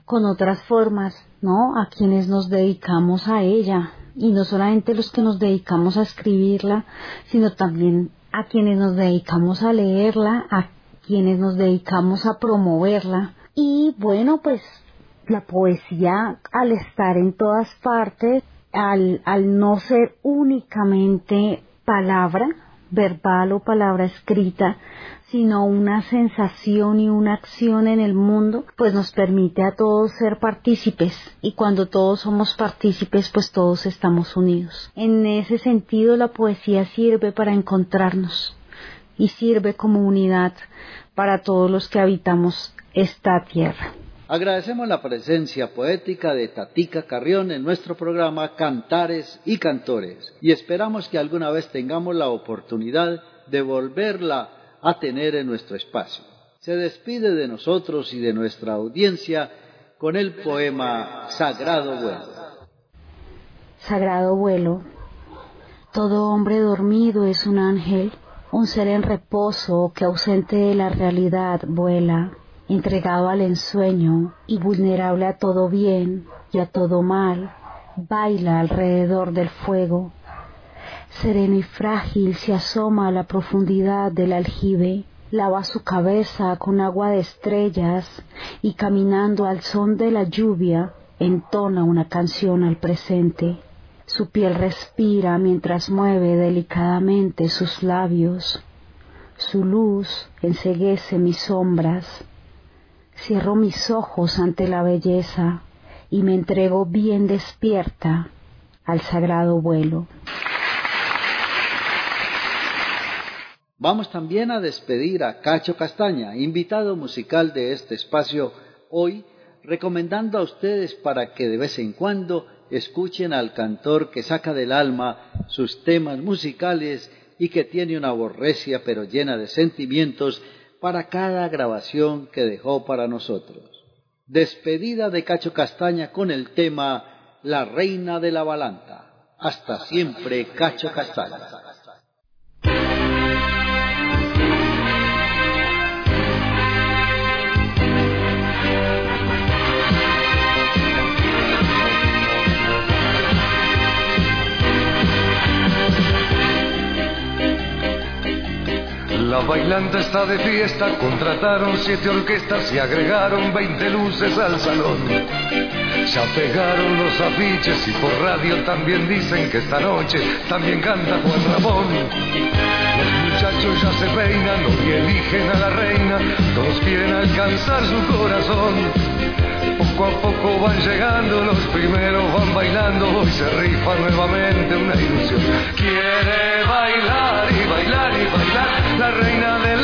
con otras formas, ¿no? A quienes nos dedicamos a ella. Y no solamente los que nos dedicamos a escribirla, sino también a quienes nos dedicamos a leerla, a quienes nos dedicamos a promoverla. Y bueno, pues la poesía al estar en todas partes, al, al no ser únicamente palabra, verbal o palabra escrita, sino una sensación y una acción en el mundo, pues nos permite a todos ser partícipes. Y cuando todos somos partícipes, pues todos estamos unidos. En ese sentido, la poesía sirve para encontrarnos y sirve como unidad para todos los que habitamos esta tierra. Agradecemos la presencia poética de Tatica Carrión en nuestro programa Cantares y Cantores y esperamos que alguna vez tengamos la oportunidad de volverla a tener en nuestro espacio. Se despide de nosotros y de nuestra audiencia con el poema Sagrado Vuelo. Sagrado Vuelo. Todo hombre dormido es un ángel, un ser en reposo que ausente de la realidad vuela entregado al ensueño y vulnerable a todo bien y a todo mal, baila alrededor del fuego. Sereno y frágil se asoma a la profundidad del aljibe, lava su cabeza con agua de estrellas y caminando al son de la lluvia entona una canción al presente. Su piel respira mientras mueve delicadamente sus labios. Su luz enseguece mis sombras Cierro mis ojos ante la belleza y me entrego bien despierta al sagrado vuelo. Vamos también a despedir a Cacho Castaña, invitado musical de este espacio hoy, recomendando a ustedes para que de vez en cuando escuchen al cantor que saca del alma sus temas musicales y que tiene una borrecia pero llena de sentimientos para cada grabación que dejó para nosotros. Despedida de Cacho Castaña con el tema La Reina de la Balanta. Hasta siempre, Cacho Castaña. La bailanta está de fiesta, contrataron siete orquestas y agregaron veinte luces al salón. Ya pegaron los afiches y por radio también dicen que esta noche también canta Juan Ramón. Los muchachos ya se peinan, hoy eligen a la reina, todos quieren alcanzar su corazón. Poco a poco van llegando, los primeros van bailando, hoy se rifa nuevamente una ilusión. Quiere bailar y bailar y bailar la reina de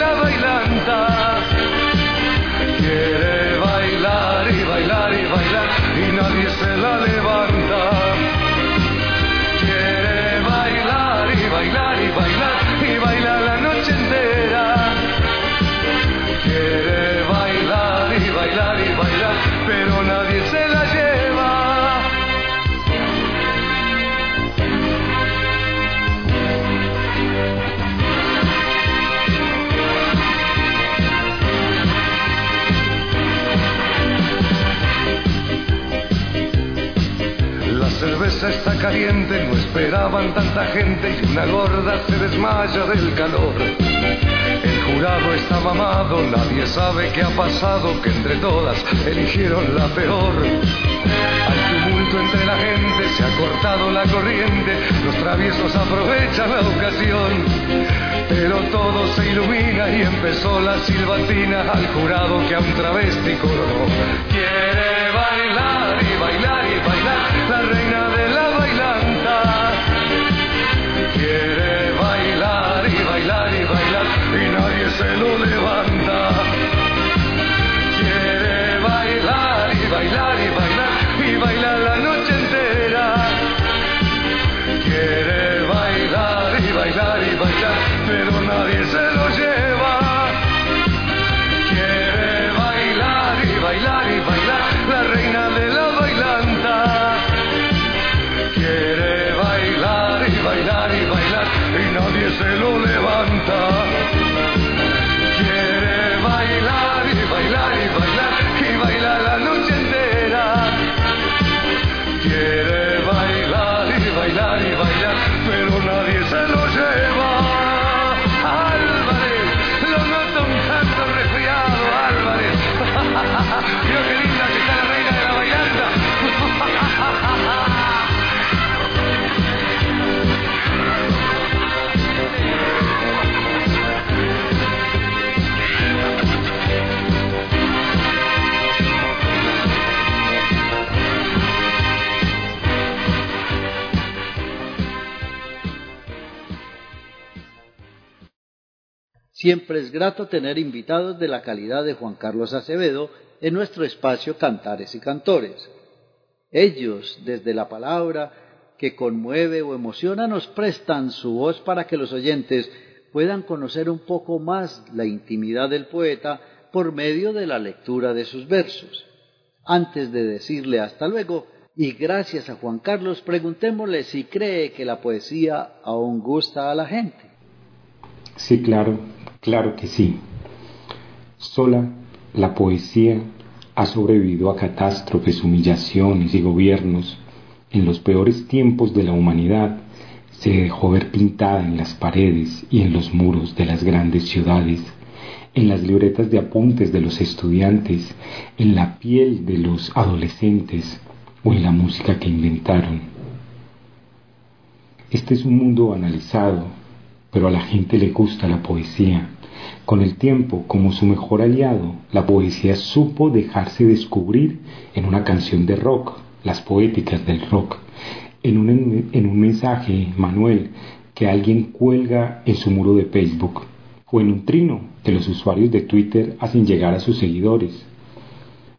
está caliente, no esperaban tanta gente y una gorda se desmaya del calor. El jurado está mamado, nadie sabe qué ha pasado, que entre todas eligieron la peor. Hay tumulto entre la gente, se ha cortado la corriente, los traviesos aprovechan la ocasión. Pero todo se ilumina y empezó la silbatina al jurado que a un travesti coronó. Siempre es grato tener invitados de la calidad de Juan Carlos Acevedo en nuestro espacio Cantares y Cantores. Ellos, desde la palabra que conmueve o emociona, nos prestan su voz para que los oyentes puedan conocer un poco más la intimidad del poeta por medio de la lectura de sus versos. Antes de decirle hasta luego, y gracias a Juan Carlos, preguntémosle si cree que la poesía aún gusta a la gente. Sí, claro, claro que sí. Sola la poesía ha sobrevivido a catástrofes, humillaciones y gobiernos. En los peores tiempos de la humanidad se dejó ver pintada en las paredes y en los muros de las grandes ciudades, en las libretas de apuntes de los estudiantes, en la piel de los adolescentes o en la música que inventaron. Este es un mundo analizado, pero a la gente le gusta la poesía. Con el tiempo, como su mejor aliado, la poesía supo dejarse descubrir en una canción de rock, las poéticas del rock, en un, en un mensaje, Manuel, que alguien cuelga en su muro de Facebook, o en un trino que los usuarios de Twitter hacen llegar a sus seguidores.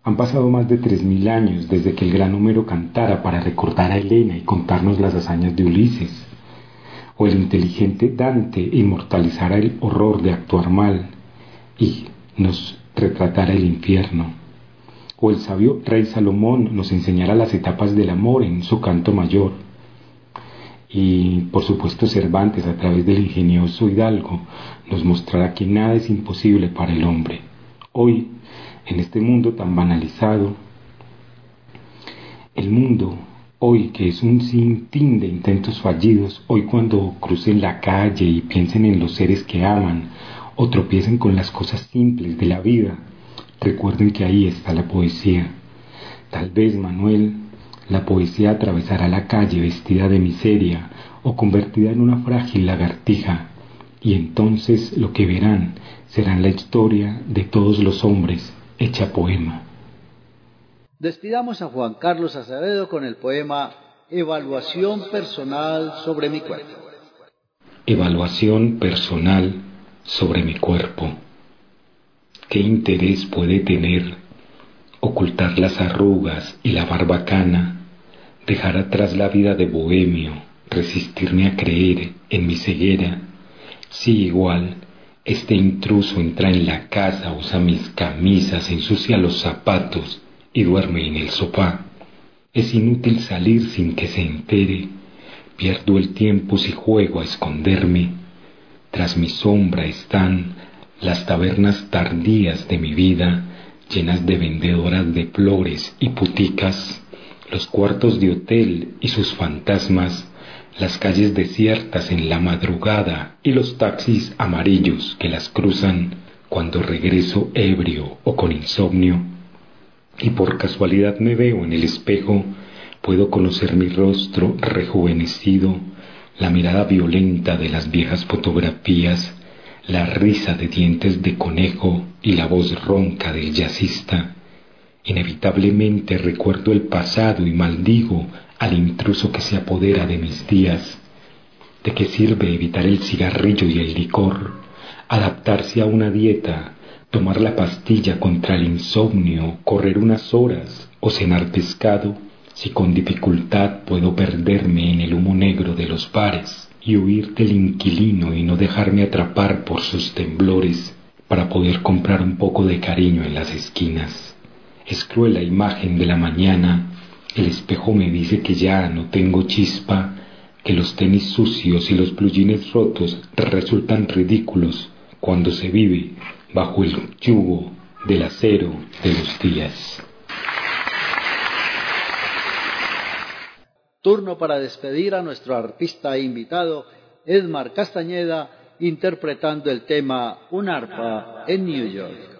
Han pasado más de 3.000 años desde que el gran Homero cantara para recordar a Elena y contarnos las hazañas de Ulises o el inteligente Dante inmortalizara el horror de actuar mal y nos retratara el infierno, o el sabio rey Salomón nos enseñara las etapas del amor en su canto mayor, y por supuesto Cervantes a través del ingenioso Hidalgo nos mostrará que nada es imposible para el hombre. Hoy, en este mundo tan banalizado, el mundo Hoy que es un sinfín de intentos fallidos, hoy cuando crucen la calle y piensen en los seres que aman o tropiecen con las cosas simples de la vida, recuerden que ahí está la poesía. Tal vez, Manuel, la poesía atravesará la calle vestida de miseria o convertida en una frágil lagartija, y entonces lo que verán será la historia de todos los hombres hecha poema. Despidamos a Juan Carlos Acevedo con el poema Evaluación personal sobre mi cuerpo. Evaluación personal sobre mi cuerpo. ¿Qué interés puede tener ocultar las arrugas y la barbacana, dejar atrás la vida de bohemio, resistirme a creer en mi ceguera, si igual este intruso entra en la casa, usa mis camisas, ensucia los zapatos, y duerme en el sofá. Es inútil salir sin que se entere. Pierdo el tiempo si juego a esconderme. Tras mi sombra están las tabernas tardías de mi vida, llenas de vendedoras de flores y puticas, los cuartos de hotel y sus fantasmas, las calles desiertas en la madrugada y los taxis amarillos que las cruzan cuando regreso ebrio o con insomnio, y por casualidad me veo en el espejo, puedo conocer mi rostro rejuvenecido, la mirada violenta de las viejas fotografías, la risa de dientes de conejo y la voz ronca del jazzista. Inevitablemente recuerdo el pasado y maldigo al intruso que se apodera de mis días. ¿De qué sirve evitar el cigarrillo y el licor, adaptarse a una dieta, tomar la pastilla contra el insomnio, correr unas horas o cenar pescado, si con dificultad puedo perderme en el humo negro de los bares y huir del inquilino y no dejarme atrapar por sus temblores para poder comprar un poco de cariño en las esquinas? Es cruel la imagen de la mañana el espejo me dice que ya no tengo chispa, que los tenis sucios y los blue rotos resultan ridículos cuando se vive bajo el yugo del acero de los días. Turno para despedir a nuestro artista invitado, Edmar Castañeda, interpretando el tema Un arpa en New York.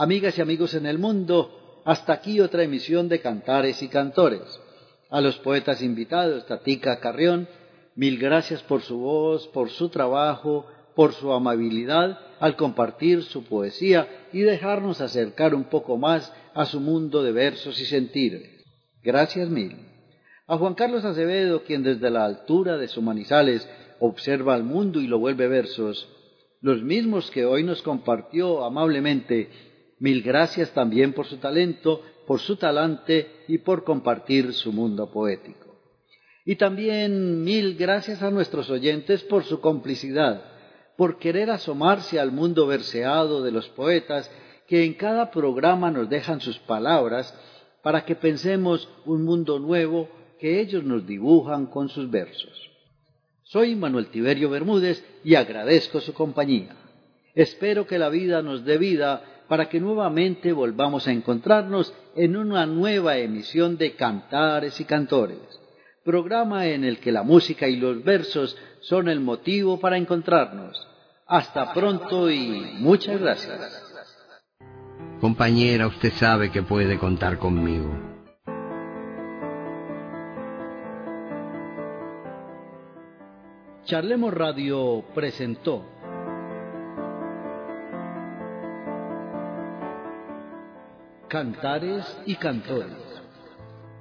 Amigas y amigos en el mundo, hasta aquí otra emisión de Cantares y Cantores. A los poetas invitados, Tatica Carrión, mil gracias por su voz, por su trabajo, por su amabilidad al compartir su poesía y dejarnos acercar un poco más a su mundo de versos y sentires. Gracias mil. A Juan Carlos Acevedo, quien desde la altura de su manizales observa al mundo y lo vuelve versos, los mismos que hoy nos compartió amablemente Mil gracias también por su talento, por su talante y por compartir su mundo poético. Y también mil gracias a nuestros oyentes por su complicidad, por querer asomarse al mundo verseado de los poetas que en cada programa nos dejan sus palabras para que pensemos un mundo nuevo que ellos nos dibujan con sus versos. Soy Manuel Tiberio Bermúdez y agradezco su compañía. Espero que la vida nos dé vida para que nuevamente volvamos a encontrarnos en una nueva emisión de Cantares y Cantores, programa en el que la música y los versos son el motivo para encontrarnos. Hasta pronto y muchas gracias. Compañera, usted sabe que puede contar conmigo. Charlemos Radio presentó Cantares y Cantores,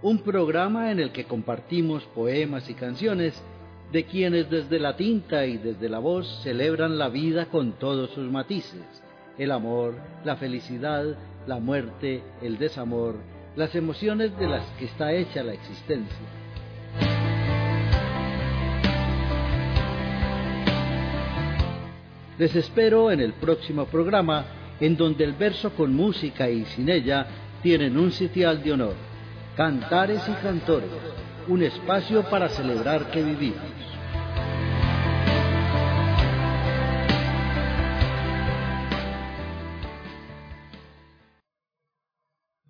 un programa en el que compartimos poemas y canciones de quienes desde la tinta y desde la voz celebran la vida con todos sus matices, el amor, la felicidad, la muerte, el desamor, las emociones de las que está hecha la existencia. Les espero en el próximo programa en donde el verso con música y sin ella tienen un sitial de honor. Cantares y cantores, un espacio para celebrar que vivimos.